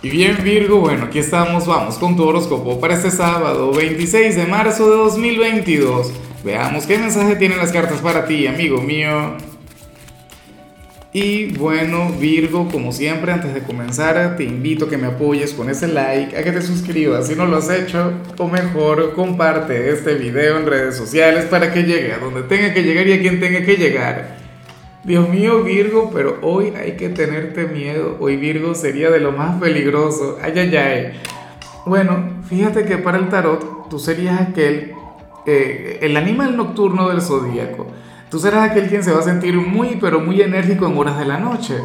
Y bien Virgo, bueno, aquí estamos, vamos con tu horóscopo para este sábado 26 de marzo de 2022. Veamos qué mensaje tienen las cartas para ti, amigo mío. Y bueno, Virgo, como siempre, antes de comenzar, te invito a que me apoyes con ese like, a que te suscribas si no lo has hecho, o mejor, comparte este video en redes sociales para que llegue a donde tenga que llegar y a quien tenga que llegar. Dios mío, Virgo, pero hoy hay que tenerte miedo. Hoy Virgo sería de lo más peligroso. Ay, ay, ay. Bueno, fíjate que para el tarot tú serías aquel, eh, el animal nocturno del zodíaco. Tú serás aquel quien se va a sentir muy, pero muy enérgico en horas de la noche.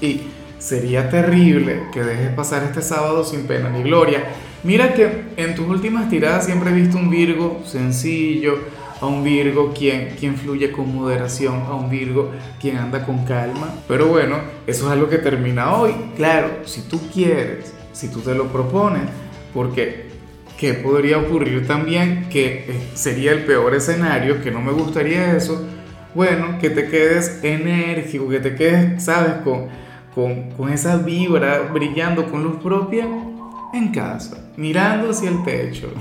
Y sería terrible que dejes pasar este sábado sin pena ni gloria. Mira que en tus últimas tiradas siempre he visto un Virgo sencillo, a un Virgo quien, quien fluye con moderación, a un Virgo quien anda con calma. Pero bueno, eso es algo que termina hoy. Claro, si tú quieres, si tú te lo propones, porque ¿qué podría ocurrir también? Que eh, sería el peor escenario, que no me gustaría eso. Bueno, que te quedes enérgico, que te quedes, ¿sabes? Con, con, con esa vibra brillando con luz propia en casa, mirando hacia el techo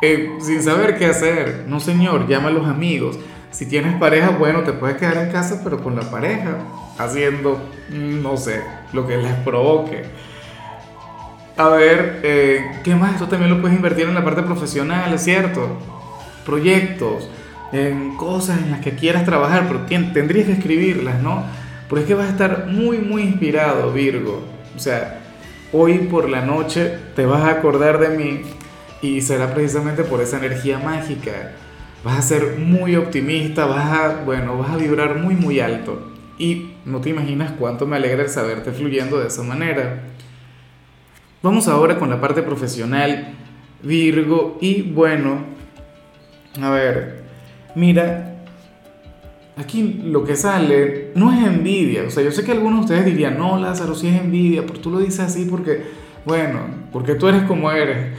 eh, sin saber qué hacer. No, señor, llama a los amigos. Si tienes pareja, bueno, te puedes quedar en casa, pero con la pareja, haciendo, mm, no sé, lo que les provoque. A ver, eh, ¿qué más? Esto también lo puedes invertir en la parte profesional, ¿es cierto? Proyectos, en cosas en las que quieras trabajar, pero tendrías que escribirlas, ¿no? Porque es que vas a estar muy, muy inspirado, Virgo. O sea, hoy por la noche te vas a acordar de mí y será precisamente por esa energía mágica. Vas a ser muy optimista, vas a, bueno, vas a vibrar muy, muy alto. Y no te imaginas cuánto me alegra el saberte fluyendo de esa manera. Vamos ahora con la parte profesional, Virgo. Y bueno, a ver, mira, aquí lo que sale no es envidia. O sea, yo sé que algunos de ustedes dirían, no, Lázaro, sí es envidia, pero tú lo dices así porque, bueno, porque tú eres como eres.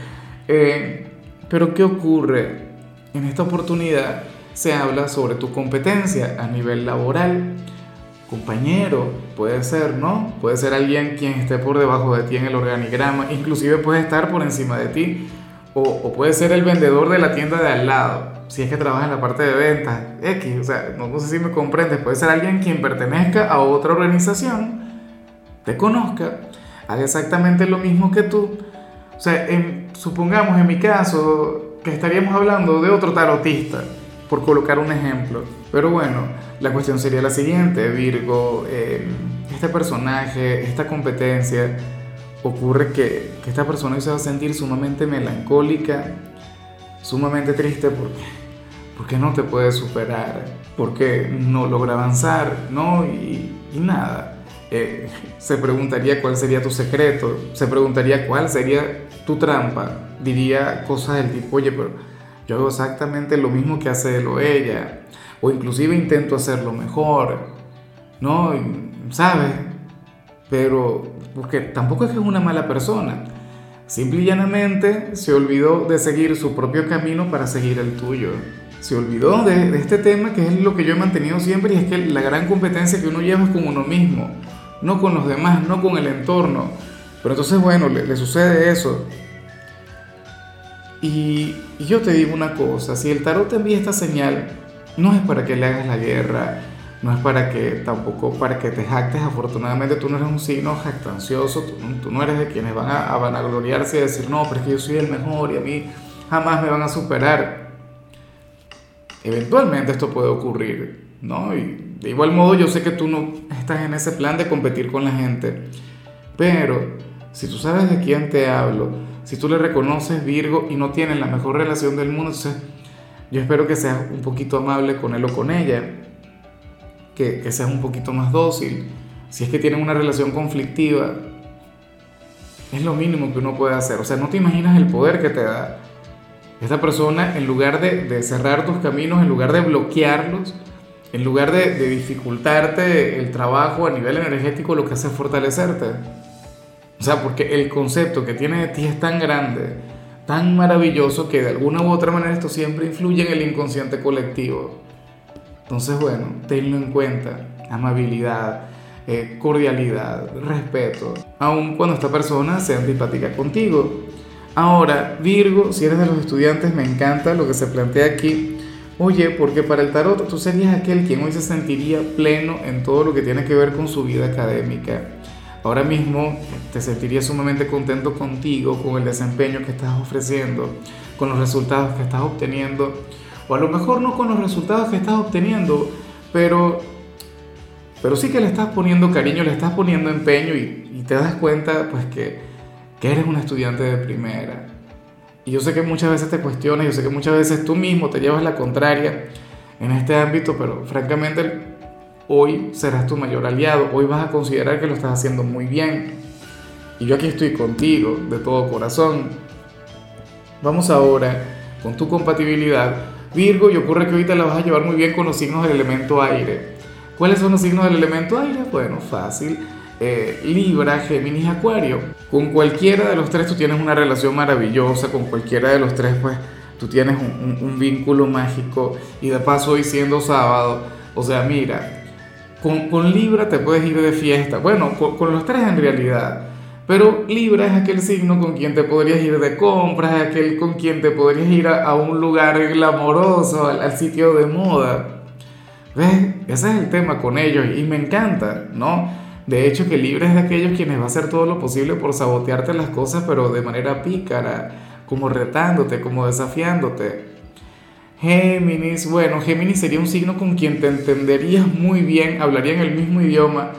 Eh, pero ¿qué ocurre? En esta oportunidad se habla sobre tu competencia a nivel laboral. Compañero, puede ser, ¿no? Puede ser alguien quien esté por debajo de ti en el organigrama, inclusive puede estar por encima de ti, o, puede ser el vendedor de la tienda de al lado, si es que trabaja en la parte de ventas, X, o sea, no, no sé si me comprendes, puede ser alguien quien pertenezca a otra organización, te conozca, haga exactamente lo mismo que tú, o sea, supongamos en mi caso que estaríamos hablando de otro tarotista, por colocar un ejemplo. Pero bueno, la cuestión sería la siguiente, Virgo, eh, este personaje, esta competencia, ocurre que, esta persona se va a sentir sumamente melancólica, sumamente triste porque, porque no te puede superar, porque no logra avanzar, ¿no? Y nada. Eh, se preguntaría cuál sería tu secreto, se preguntaría cuál sería tu trampa, diría cosas del tipo, oye, pero yo hago exactamente lo mismo que hace él ella, o inclusive intento hacerlo mejor, ¿no? ¿Sabes? Pero, porque tampoco es que es una mala persona, simple y llanamente se olvidó de seguir su propio camino para seguir el tuyo. Se olvidó de, de este tema que es lo que yo he mantenido siempre y es que la gran competencia que uno lleva es con uno mismo no con los demás, no con el entorno. Pero entonces, bueno, le, sucede eso. Y, yo te digo una cosa, si el tarot te envía esta señal, no es para que le hagas la guerra, no es para que tampoco para que te jactes, afortunadamente tú no eres un signo jactancioso, tú, no eres de quienes van a, a, vanagloriarse y decir, no, pero es que yo soy el mejor y a mí jamás me van a superar. Eventualmente esto puede ocurrir, ¿no? Y de igual modo, yo sé que tú no estás en ese plan de competir con la gente, pero si tú sabes de quién te hablo, si tú le reconoces Virgo y no tienen la mejor relación del mundo, entonces yo espero que seas un poquito amable con él o con ella, que, que seas un poquito más dócil. Si es que tienen una relación conflictiva, es lo mínimo que uno puede hacer. O sea, no te imaginas el poder que te da. Esta persona, en lugar de, de cerrar tus caminos, en lugar de bloquearlos, en lugar de, dificultarte el trabajo a nivel energético, lo que hace es fortalecerte. O sea, porque el concepto que tiene de ti es tan grande, tan maravilloso, que de alguna u otra manera esto siempre influye en el inconsciente colectivo. Entonces, bueno, tenlo en cuenta. Amabilidad, eh, cordialidad, respeto, aun cuando esta persona sea antipática contigo. Ahora, Virgo, si eres de los estudiantes, me encanta lo que se plantea aquí. Oye, porque para el tarot tú serías aquel quien hoy se sentiría pleno en todo lo que tiene que ver con su vida académica. Ahora mismo te sentirías sumamente contento contigo, con el desempeño que estás ofreciendo, con los resultados que estás obteniendo, o a lo mejor no con los resultados que estás obteniendo, pero pero sí que le estás poniendo cariño, le estás poniendo empeño y, te das cuenta pues que, que, eres un estudiante de primera. Y yo sé que muchas veces te cuestionas, yo sé que muchas veces tú mismo te llevas la contraria en este ámbito, pero francamente hoy serás tu mayor aliado, hoy vas a considerar que lo estás haciendo muy bien. Y yo aquí estoy contigo, de todo corazón. Vamos ahora con tu compatibilidad. Virgo, y ocurre que ahorita la vas a llevar muy bien con los signos del elemento aire. ¿Cuáles son los signos del elemento aire? Bueno, fácil. Eh, Libra, Géminis, Acuario. Con cualquiera de los tres tú tienes una relación maravillosa, con cualquiera de los tres pues tú tienes un, vínculo mágico y de paso hoy siendo sábado, o sea, mira, con, Libra te puedes ir de fiesta, bueno, con, los tres en realidad, pero Libra es aquel signo con quien te podrías ir de compras, es aquel con quien te podrías ir a, un lugar glamoroso, al sitio de moda. ¿Ves? Ese es el tema con ellos y me encanta, ¿no? De hecho, que Libra es de aquellos quienes va a hacer todo lo posible por sabotearte las cosas, pero de manera pícara, como retándote, como desafiándote. Géminis, bueno, Géminis sería un signo con quien te entenderías muy bien, hablarían el mismo idioma,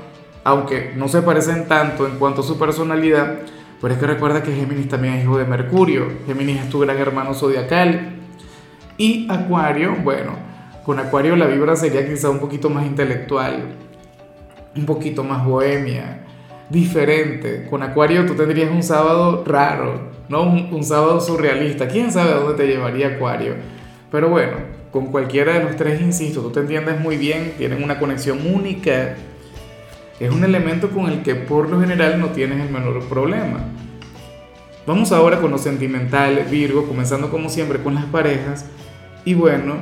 aunque no se parecen tanto en cuanto a su personalidad, pero es que recuerda que Géminis también es hijo de Mercurio, Géminis es tu gran hermano zodiacal. Y Acuario, bueno, con Acuario la vibra sería quizá un poquito más intelectual, un poquito más bohemia, diferente. Con Acuario tú tendrías un sábado raro, ¿no? Un, sábado surrealista. ¿Quién sabe a dónde te llevaría Acuario? Pero bueno, con cualquiera de los tres, insisto, tú te entiendes muy bien, tienen una conexión única. Es un elemento con el que por lo general no tienes el menor problema. Vamos ahora con lo sentimental, Virgo, comenzando como siempre con las parejas. Y bueno,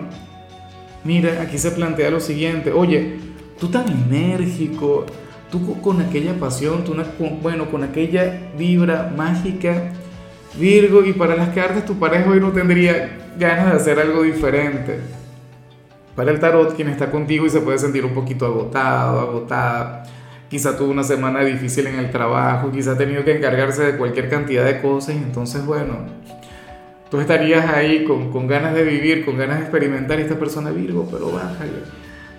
Mira, aquí se plantea lo siguiente, oye, tú tan enérgico, tú con aquella pasión, tú bueno, con aquella vibra mágica, Virgo, y para las cartas tu pareja hoy no tendría ganas de hacer algo diferente. Para el tarot, quien está contigo y se puede sentir un poquito agotado, agotada, quizá tuvo una semana difícil en el trabajo, quizá ha tenido que encargarse de cualquier cantidad de cosas, y entonces, bueno, Tú estarías ahí con, con, ganas de vivir, con ganas de experimentar esta persona Virgo, pero bájale.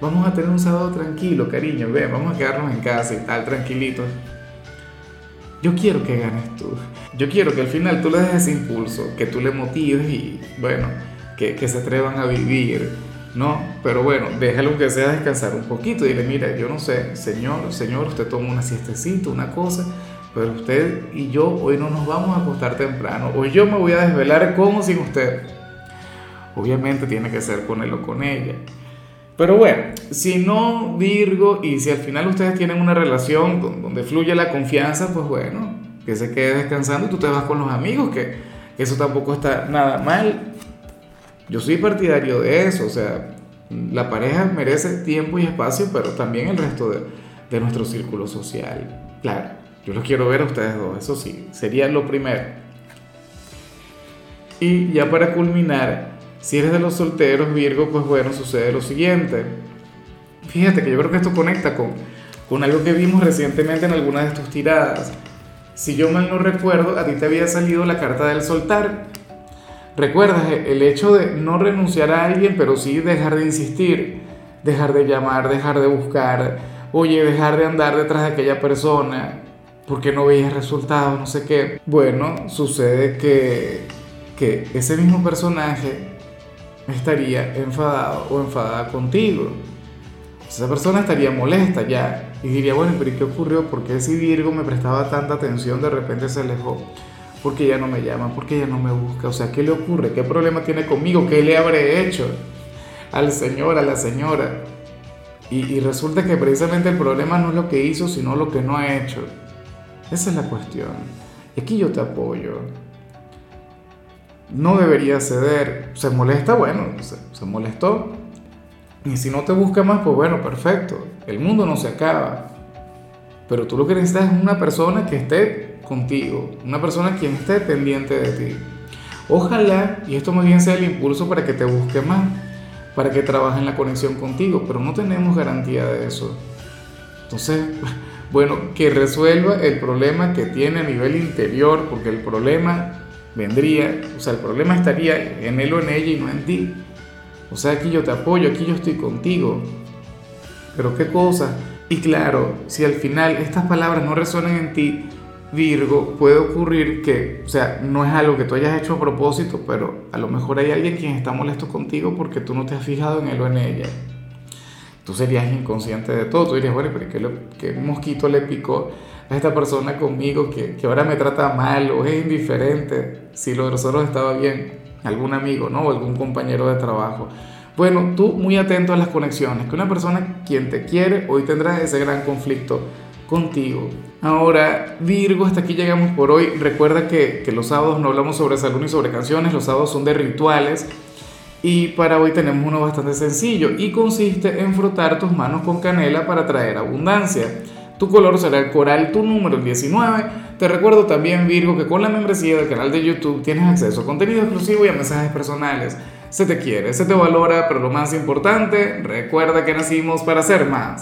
Vamos a tener un sábado tranquilo, cariño. Ven, vamos a quedarnos en casa y tal, tranquilitos. Yo quiero que ganes tú. Yo quiero que al final tú le des ese impulso, que tú le motives y, bueno, que, que se atrevan a vivir, ¿no? Pero bueno, déjalo aunque sea descansar un poquito. Dile, mira, yo no sé, señor, señor, usted toma una siestecita, una cosa pero usted y yo hoy no nos vamos a acostar temprano. Hoy yo me voy a desvelar como sin usted. Obviamente tiene que ser con él o con ella. Pero bueno, si no Virgo y si al final ustedes tienen una relación donde fluye la confianza, pues bueno, que se quede descansando y tú te vas con los amigos, que, eso tampoco está nada mal. Yo soy partidario de eso, o sea, la pareja merece tiempo y espacio, pero también el resto de, de nuestro círculo social. Claro. Yo los quiero ver a ustedes dos, eso sí, sería lo primero. Y ya para culminar, si eres de los solteros, Virgo, pues bueno, sucede lo siguiente. Fíjate que yo creo que esto conecta con, con algo que vimos recientemente en alguna de tus tiradas. Si yo mal no recuerdo, a ti te había salido la carta del soltar. ¿Recuerdas el hecho de no renunciar a alguien, pero sí dejar de insistir, dejar de llamar, dejar de buscar, oye, dejar de andar detrás de aquella persona, porque no veías resultados, no sé qué. Bueno, sucede que, que ese mismo personaje estaría enfadado o enfadada contigo. Esa persona estaría molesta ya y diría, bueno, pero ¿qué ocurrió? ¿Por qué si Virgo me prestaba tanta atención de repente se alejó? ¿Por qué ya no me llama? ¿Por qué ya no me busca? O sea, ¿qué le ocurre? ¿Qué problema tiene conmigo? ¿Qué le habré hecho al señor, a la señora? Y, resulta que precisamente el problema no es lo que hizo, sino lo que no ha hecho. Esa es la cuestión. Y aquí yo te apoyo. No debería ceder. Se molesta, bueno, se, molestó. Y si no te busca más, pues bueno, perfecto. El mundo no se acaba. Pero tú lo que necesitas es una persona que esté contigo, una persona quien esté pendiente de ti. Ojalá, y esto más bien sea el impulso para que te busque más, para que trabaje en la conexión contigo, pero no tenemos garantía de eso. Entonces, bueno, que resuelva el problema que tiene a nivel interior, porque el problema vendría, o sea, el problema estaría en él o en ella y no en ti. O sea, aquí yo te apoyo, aquí yo estoy contigo. Pero qué cosa. Y claro, si al final estas palabras no resuenan en ti, Virgo, puede ocurrir que, o sea, no es algo que tú hayas hecho a propósito, pero a lo mejor hay alguien quien está molesto contigo porque tú no te has fijado en él o en ella. Tú serías inconsciente de todo, tú dirías, bueno, pero ¿qué, qué mosquito le picó a esta persona conmigo que, que, ahora me trata mal o es indiferente si lo de nosotros estaba bien? Algún amigo, ¿no? O algún compañero de trabajo. Bueno, tú muy atento a las conexiones, que una persona quien te quiere hoy tendrá ese gran conflicto contigo. Ahora, Virgo, hasta aquí llegamos por hoy. Recuerda que, que los sábados no hablamos sobre salud ni sobre canciones, los sábados son de rituales. Y para hoy tenemos uno bastante sencillo y consiste en frotar tus manos con canela para traer abundancia. Tu color será el coral, tu número el 19. Te recuerdo también, Virgo, que con la membresía del canal de YouTube tienes acceso a contenido exclusivo y a mensajes personales. Se te quiere, se te valora, pero lo más importante, recuerda que nacimos para ser más.